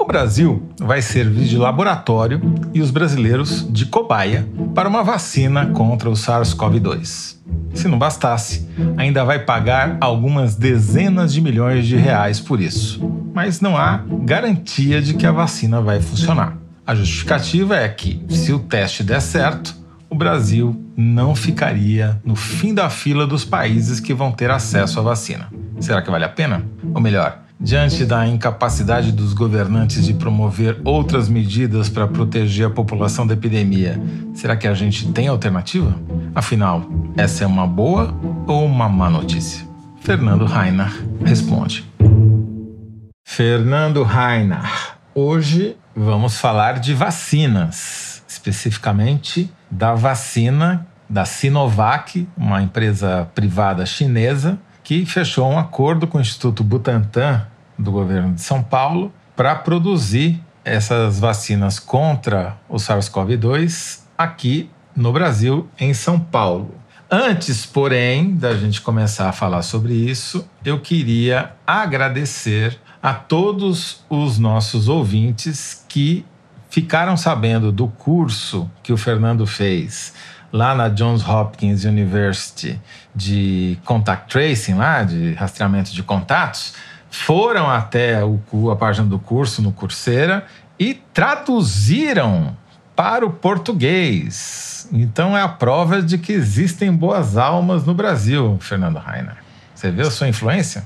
O Brasil vai servir de laboratório e os brasileiros de cobaia para uma vacina contra o SARS-CoV-2. Se não bastasse, ainda vai pagar algumas dezenas de milhões de reais por isso. Mas não há garantia de que a vacina vai funcionar. A justificativa é que, se o teste der certo, o Brasil não ficaria no fim da fila dos países que vão ter acesso à vacina. Será que vale a pena? Ou melhor, diante da incapacidade dos governantes de promover outras medidas para proteger a população da epidemia, será que a gente tem alternativa? Afinal, essa é uma boa ou uma má notícia? Fernando Rainer responde. Fernando Rainer, hoje vamos falar de vacinas especificamente da vacina da Sinovac, uma empresa privada chinesa, que fechou um acordo com o Instituto Butantan do governo de São Paulo para produzir essas vacinas contra o SARS-CoV-2 aqui no Brasil, em São Paulo. Antes, porém, da gente começar a falar sobre isso, eu queria agradecer a todos os nossos ouvintes que ficaram sabendo do curso que o Fernando fez lá na Johns Hopkins University de contact tracing, lá de rastreamento de contatos, foram até o, a página do curso no Coursera e traduziram para o português. Então é a prova de que existem boas almas no Brasil, Fernando Rainer. Você vê a sua influência?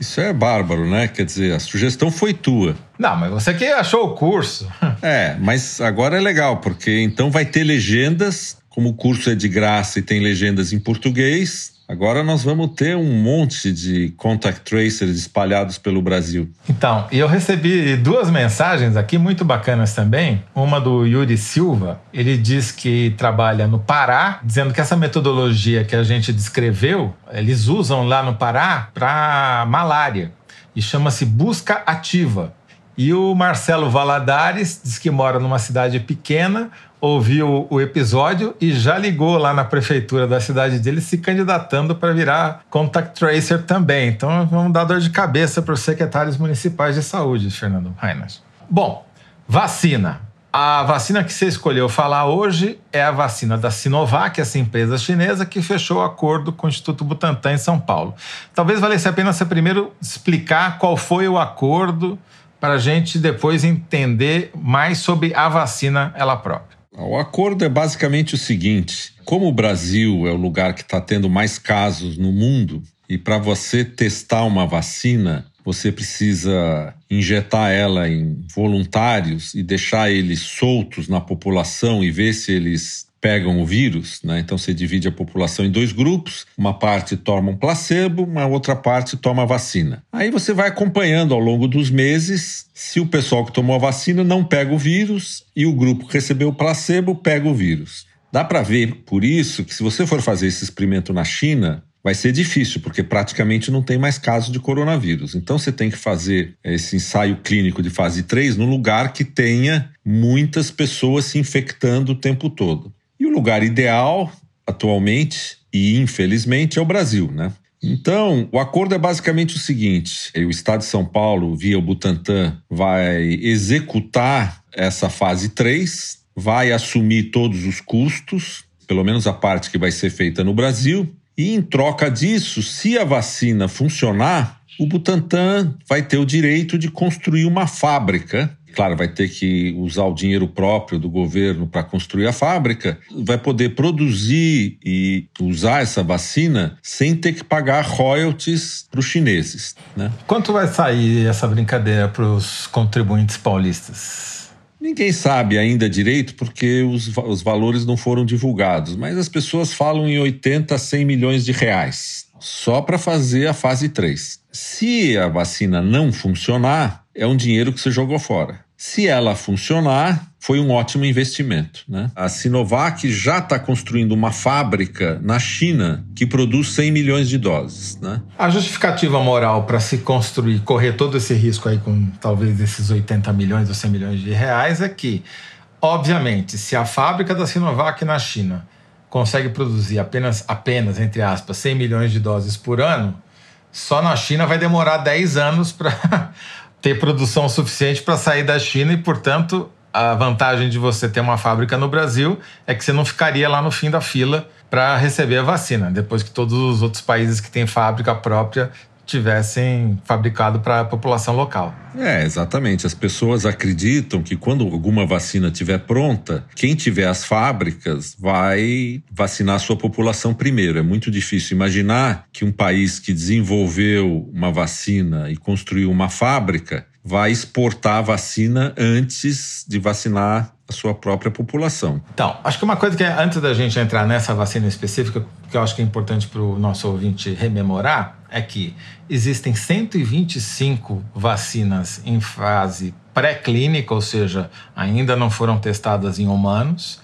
Isso é bárbaro, né? Quer dizer, a sugestão foi tua. Não, mas você que achou o curso. É, mas agora é legal, porque então vai ter legendas, como o curso é de graça e tem legendas em português, Agora nós vamos ter um monte de contact tracers espalhados pelo Brasil. Então, eu recebi duas mensagens aqui muito bacanas também. Uma do Yuri Silva, ele diz que trabalha no Pará, dizendo que essa metodologia que a gente descreveu, eles usam lá no Pará para malária e chama-se busca ativa. E o Marcelo Valadares diz que mora numa cidade pequena, ouviu o episódio e já ligou lá na prefeitura da cidade dele se candidatando para virar contact tracer também. Então vamos dar dor de cabeça para os secretários municipais de saúde, Fernando Reines. Bom, vacina. A vacina que você escolheu falar hoje é a vacina da Sinovac, essa empresa chinesa que fechou o acordo com o Instituto Butantan em São Paulo. Talvez valesse a pena você primeiro explicar qual foi o acordo para a gente depois entender mais sobre a vacina ela própria. O acordo é basicamente o seguinte: como o Brasil é o lugar que está tendo mais casos no mundo, e para você testar uma vacina, você precisa injetar ela em voluntários e deixar eles soltos na população e ver se eles pegam o vírus, né? Então você divide a população em dois grupos, uma parte toma um placebo, uma outra parte toma a vacina. Aí você vai acompanhando ao longo dos meses se o pessoal que tomou a vacina não pega o vírus e o grupo que recebeu o placebo pega o vírus. Dá para ver, por isso, que se você for fazer esse experimento na China, vai ser difícil, porque praticamente não tem mais casos de coronavírus. Então você tem que fazer esse ensaio clínico de fase 3 no lugar que tenha muitas pessoas se infectando o tempo todo. Lugar ideal, atualmente e infelizmente, é o Brasil, né? Então, o acordo é basicamente o seguinte: o Estado de São Paulo, via o Butantan, vai executar essa fase 3, vai assumir todos os custos, pelo menos a parte que vai ser feita no Brasil, e em troca disso, se a vacina funcionar, o Butantan vai ter o direito de construir uma fábrica claro, vai ter que usar o dinheiro próprio do governo para construir a fábrica, vai poder produzir e usar essa vacina sem ter que pagar royalties para os chineses. Né? Quanto vai sair essa brincadeira para os contribuintes paulistas? Ninguém sabe ainda direito porque os, os valores não foram divulgados, mas as pessoas falam em 80 a 100 milhões de reais só para fazer a fase 3. Se a vacina não funcionar, é um dinheiro que você jogou fora. Se ela funcionar, foi um ótimo investimento. Né? A Sinovac já está construindo uma fábrica na China que produz 100 milhões de doses. Né? A justificativa moral para se construir, correr todo esse risco aí com talvez esses 80 milhões ou 100 milhões de reais é que, obviamente, se a fábrica da Sinovac na China consegue produzir apenas, apenas entre aspas, 100 milhões de doses por ano, só na China vai demorar 10 anos para ter produção suficiente para sair da China e, portanto, a vantagem de você ter uma fábrica no Brasil é que você não ficaria lá no fim da fila para receber a vacina, depois que todos os outros países que têm fábrica própria tivessem fabricado para a população local. É, exatamente. As pessoas acreditam que quando alguma vacina estiver pronta, quem tiver as fábricas vai vacinar a sua população primeiro. É muito difícil imaginar que um país que desenvolveu uma vacina e construiu uma fábrica vai exportar a vacina antes de vacinar a sua própria população. Então, acho que uma coisa que antes da gente entrar nessa vacina específica, que eu acho que é importante para o nosso ouvinte rememorar, é que existem 125 vacinas em fase pré-clínica, ou seja, ainda não foram testadas em humanos,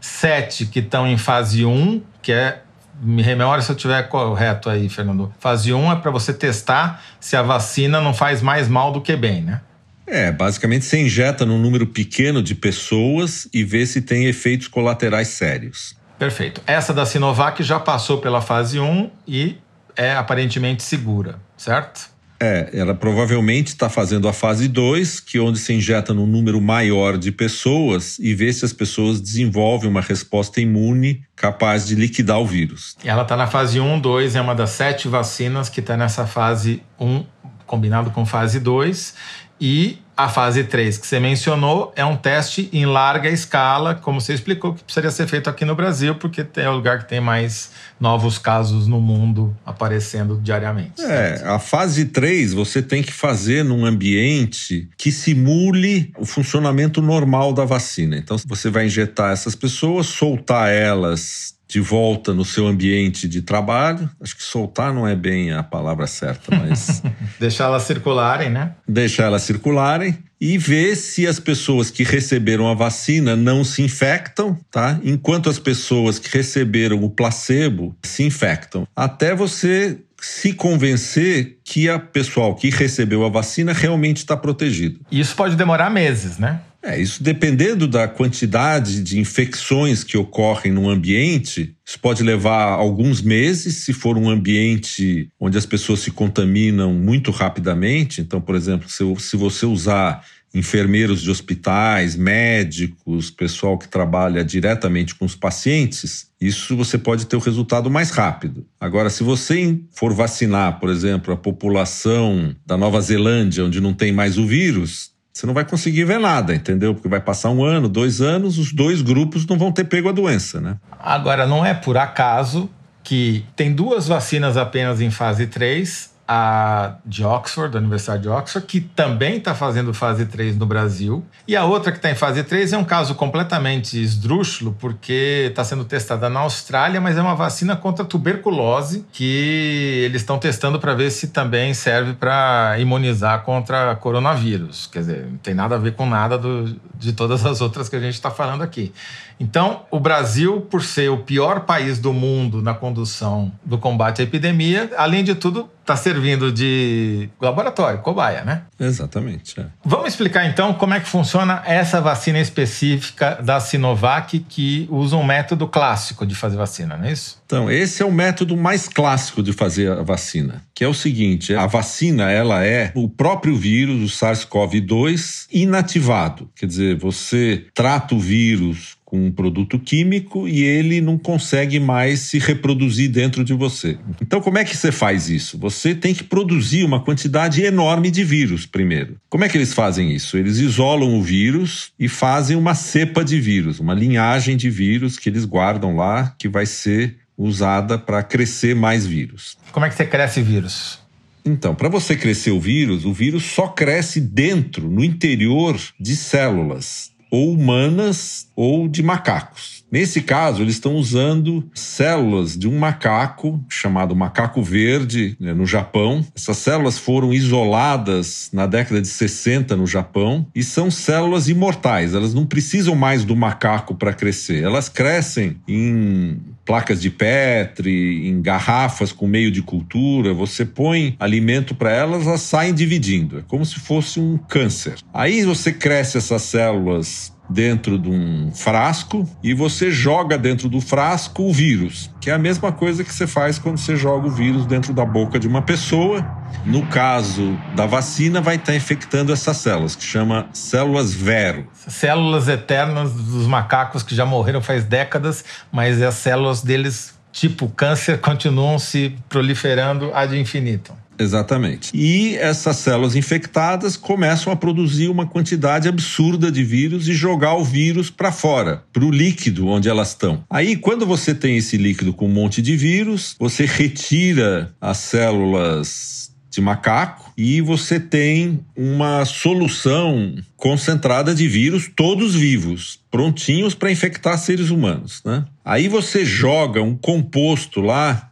sete que estão em fase 1, que é me rememora se eu estiver correto aí, Fernando. Fase 1 é para você testar se a vacina não faz mais mal do que bem, né? É, basicamente você injeta num número pequeno de pessoas e vê se tem efeitos colaterais sérios. Perfeito. Essa da Sinovac já passou pela fase 1 e é aparentemente segura, certo? É, ela provavelmente está fazendo a fase 2, que é onde se injeta num número maior de pessoas e vê se as pessoas desenvolvem uma resposta imune capaz de liquidar o vírus. Ela está na fase 1, 2, é uma das sete vacinas que está nessa fase 1, combinado com fase 2. E a fase 3 que você mencionou é um teste em larga escala, como você explicou, que precisaria ser feito aqui no Brasil, porque é o lugar que tem mais novos casos no mundo aparecendo diariamente. É, a fase 3 você tem que fazer num ambiente que simule o funcionamento normal da vacina. Então você vai injetar essas pessoas, soltar elas de volta no seu ambiente de trabalho. Acho que soltar não é bem a palavra certa, mas. Deixar elas circularem, né? Deixar elas circularem e ver se as pessoas que receberam a vacina não se infectam, tá? Enquanto as pessoas que receberam o placebo se infectam. Até você se convencer que a pessoal que recebeu a vacina realmente está protegido. Isso pode demorar meses, né? É, isso dependendo da quantidade de infecções que ocorrem no ambiente, isso pode levar alguns meses, se for um ambiente onde as pessoas se contaminam muito rapidamente. Então, por exemplo, se, se você usar enfermeiros de hospitais, médicos, pessoal que trabalha diretamente com os pacientes, isso você pode ter o resultado mais rápido. Agora, se você for vacinar, por exemplo, a população da Nova Zelândia, onde não tem mais o vírus, você não vai conseguir ver nada, entendeu? Porque vai passar um ano, dois anos, os dois grupos não vão ter pego a doença, né? Agora, não é por acaso que tem duas vacinas apenas em fase 3 a de Oxford, da Universidade de Oxford, que também está fazendo fase 3 no Brasil. E a outra que está em fase 3 é um caso completamente esdrúxulo, porque está sendo testada na Austrália, mas é uma vacina contra tuberculose que eles estão testando para ver se também serve para imunizar contra coronavírus. Quer dizer, não tem nada a ver com nada do, de todas as outras que a gente está falando aqui. Então, o Brasil, por ser o pior país do mundo na condução do combate à epidemia, além de tudo, está servindo de laboratório, cobaia, né? Exatamente. É. Vamos explicar então como é que funciona essa vacina específica da Sinovac que usa um método clássico de fazer vacina, não é isso? Então, esse é o método mais clássico de fazer a vacina, que é o seguinte: a vacina ela é o próprio vírus, o SARS-CoV-2, inativado. Quer dizer, você trata o vírus com um produto químico e ele não consegue mais se reproduzir dentro de você. Então, como é que você faz isso? Você tem que produzir uma quantidade enorme de vírus primeiro. Como é que eles fazem isso? Eles isolam o vírus e fazem uma cepa de vírus, uma linhagem de vírus que eles guardam lá, que vai ser usada para crescer mais vírus. Como é que você cresce vírus? Então, para você crescer o vírus, o vírus só cresce dentro, no interior de células ou humanas ou de macacos. Nesse caso, eles estão usando células de um macaco chamado macaco verde né, no Japão. Essas células foram isoladas na década de 60 no Japão e são células imortais. Elas não precisam mais do macaco para crescer. Elas crescem em placas de Petri, em garrafas com meio de cultura, você põe alimento para elas, elas saem dividindo. É como se fosse um câncer. Aí você cresce essas células dentro de um frasco e você joga dentro do frasco o vírus, que é a mesma coisa que você faz quando você joga o vírus dentro da boca de uma pessoa. No caso da vacina, vai estar infectando essas células, que chama células vero. Células eternas dos macacos que já morreram faz décadas, mas as células deles, tipo câncer, continuam se proliferando ad infinitum. Exatamente. E essas células infectadas começam a produzir uma quantidade absurda de vírus e jogar o vírus para fora, para o líquido onde elas estão. Aí, quando você tem esse líquido com um monte de vírus, você retira as células de macaco e você tem uma solução concentrada de vírus, todos vivos, prontinhos para infectar seres humanos. Né? Aí você joga um composto lá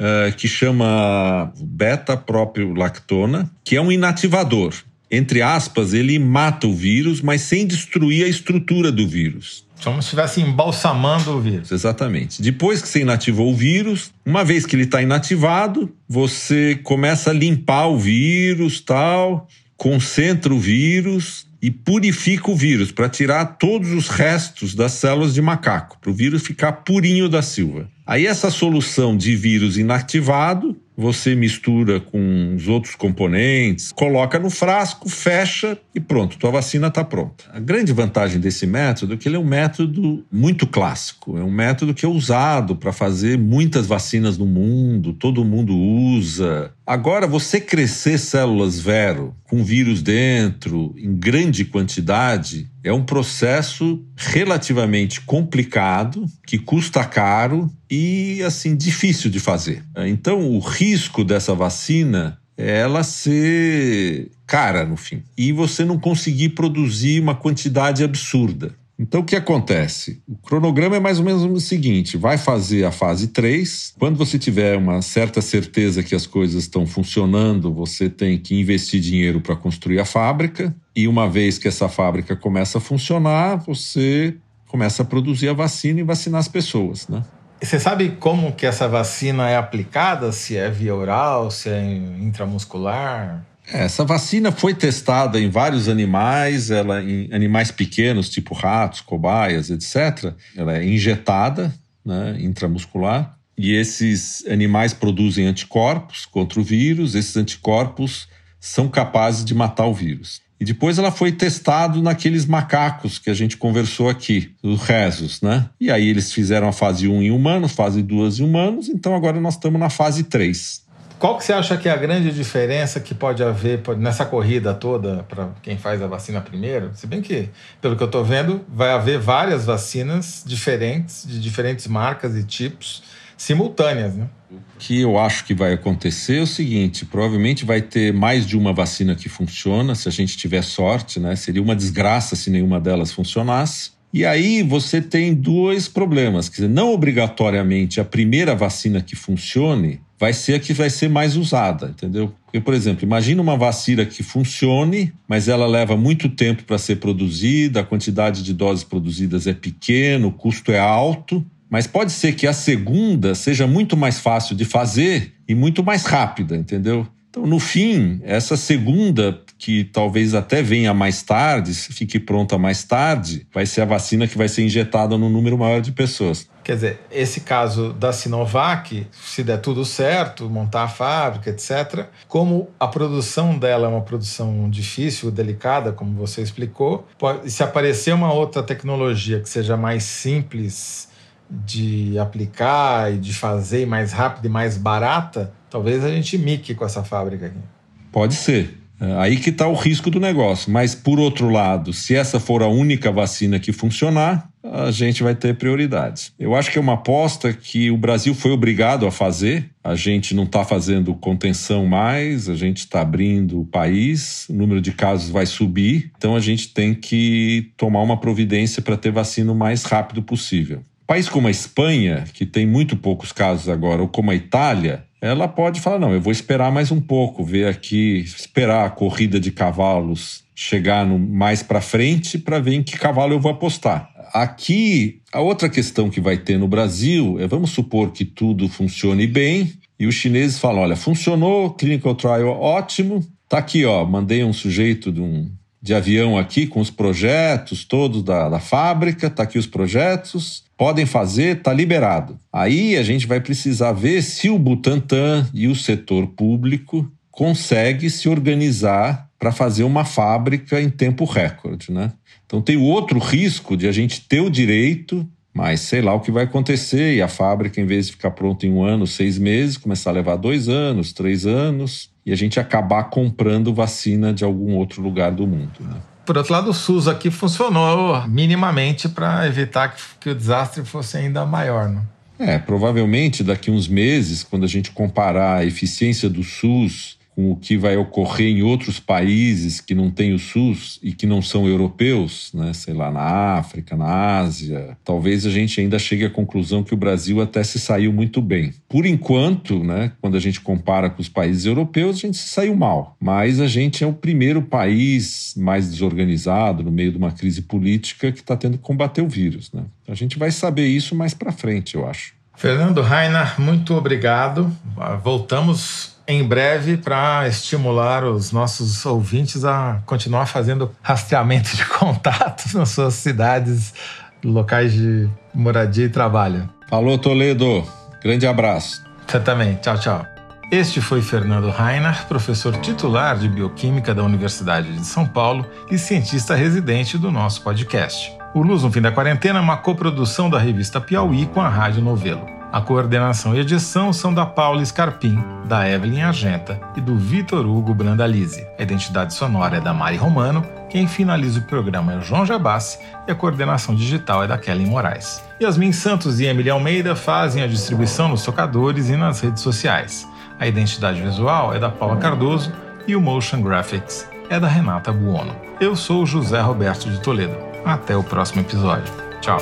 uh, que chama beta-próprio lactona, que é um inativador. Entre aspas, ele mata o vírus, mas sem destruir a estrutura do vírus. Como se estivesse embalsamando o vírus. Exatamente. Depois que você inativou o vírus, uma vez que ele está inativado, você começa a limpar o vírus, tal, concentra o vírus e purifica o vírus para tirar todos os restos das células de macaco, para o vírus ficar purinho da Silva. Aí essa solução de vírus inativado, você mistura com os outros componentes, coloca no frasco, fecha e pronto, tua vacina está pronta. A grande vantagem desse método é que ele é um método muito clássico, é um método que é usado para fazer muitas vacinas no mundo, todo mundo usa. Agora, você crescer células vero com vírus dentro em grande quantidade é um processo relativamente complicado, que custa caro e assim difícil de fazer. Então, o risco dessa vacina é ela ser cara no fim e você não conseguir produzir uma quantidade absurda. Então, o que acontece? O cronograma é mais ou menos o seguinte: vai fazer a fase 3. Quando você tiver uma certa certeza que as coisas estão funcionando, você tem que investir dinheiro para construir a fábrica. E uma vez que essa fábrica começa a funcionar, você começa a produzir a vacina e vacinar as pessoas, né? Você sabe como que essa vacina é aplicada? Se é via oral, se é intramuscular? Essa vacina foi testada em vários animais, ela em animais pequenos, tipo ratos, cobaias, etc. Ela é injetada, né, intramuscular, e esses animais produzem anticorpos contra o vírus. Esses anticorpos são capazes de matar o vírus. E depois ela foi testada naqueles macacos que a gente conversou aqui, os rezos, né? E aí eles fizeram a fase 1 em humanos, fase 2 em humanos, então agora nós estamos na fase 3. Qual que você acha que é a grande diferença que pode haver nessa corrida toda para quem faz a vacina primeiro? Se bem que, pelo que eu estou vendo, vai haver várias vacinas diferentes, de diferentes marcas e tipos, simultâneas, né? O que eu acho que vai acontecer é o seguinte: provavelmente vai ter mais de uma vacina que funciona, se a gente tiver sorte, né? Seria uma desgraça se nenhuma delas funcionasse. E aí você tem dois problemas. Quer dizer, não obrigatoriamente a primeira vacina que funcione vai ser a que vai ser mais usada, entendeu? Porque, por exemplo, imagina uma vacina que funcione, mas ela leva muito tempo para ser produzida, a quantidade de doses produzidas é pequena, o custo é alto, mas pode ser que a segunda seja muito mais fácil de fazer e muito mais rápida, entendeu? Então, no fim, essa segunda, que talvez até venha mais tarde, fique pronta mais tarde, vai ser a vacina que vai ser injetada num número maior de pessoas. Quer dizer, esse caso da Sinovac, se der tudo certo, montar a fábrica, etc., como a produção dela é uma produção difícil, delicada, como você explicou, pode, se aparecer uma outra tecnologia que seja mais simples de aplicar e de fazer mais rápida e mais barata, talvez a gente mique com essa fábrica aqui. Pode ser. É, aí que está o risco do negócio. Mas, por outro lado, se essa for a única vacina que funcionar, a gente vai ter prioridades. Eu acho que é uma aposta que o Brasil foi obrigado a fazer. A gente não está fazendo contenção mais, a gente está abrindo o país, o número de casos vai subir, então a gente tem que tomar uma providência para ter vacina o mais rápido possível. País como a Espanha, que tem muito poucos casos agora, ou como a Itália, ela pode falar: não, eu vou esperar mais um pouco, ver aqui, esperar a corrida de cavalos chegar no, mais para frente para ver em que cavalo eu vou apostar. Aqui, a outra questão que vai ter no Brasil é: vamos supor que tudo funcione bem e os chineses falam: olha, funcionou, clinical trial ótimo, tá aqui, ó, mandei um sujeito de um de avião aqui com os projetos todos da, da fábrica, tá aqui os projetos, podem fazer, tá liberado. Aí a gente vai precisar ver se o Butantan e o setor público consegue se organizar para fazer uma fábrica em tempo recorde, né? Então tem o outro risco de a gente ter o direito, mas sei lá o que vai acontecer e a fábrica, em vez de ficar pronta em um ano, seis meses, começar a levar dois anos, três anos e a gente acabar comprando vacina de algum outro lugar do mundo. Né? Por outro lado, o SUS aqui funcionou minimamente para evitar que, que, o desastre fosse ainda maior. Né? É, provavelmente daqui uns meses, quando a gente comparar a eficiência do SUS com o que vai ocorrer em outros países que não têm o SUS e que não são europeus, né, sei lá, na África, na Ásia, talvez a gente ainda chegue à conclusão que o Brasil até se saiu muito bem. Por enquanto, né, quando a gente compara com os países europeus, a gente se saiu mal, mas a gente é o primeiro país mais desorganizado no meio de uma crise política que está tendo que combater o vírus. Né? A gente vai saber isso mais para frente, eu acho. Fernando Rainer, muito obrigado. Voltamos em breve para estimular os nossos ouvintes a continuar fazendo rastreamento de contatos nas suas cidades, locais de moradia e trabalho. Falou, Toledo. Grande abraço. Você também. Tchau, tchau. Este foi Fernando Rainer, professor titular de Bioquímica da Universidade de São Paulo e cientista residente do nosso podcast. O Luz no Fim da Quarentena é uma coprodução da revista Piauí com a Rádio Novelo. A coordenação e edição são da Paula Scarpim, da Evelyn Argenta e do Vitor Hugo Brandalize. A identidade sonora é da Mari Romano, quem finaliza o programa é o João Jabassi e a coordenação digital é da Kelly Moraes. Yasmin Santos e Emily Almeida fazem a distribuição nos tocadores e nas redes sociais. A identidade visual é da Paula Cardoso e o Motion Graphics é da Renata Buono. Eu sou José Roberto de Toledo. Até o próximo episódio. Tchau.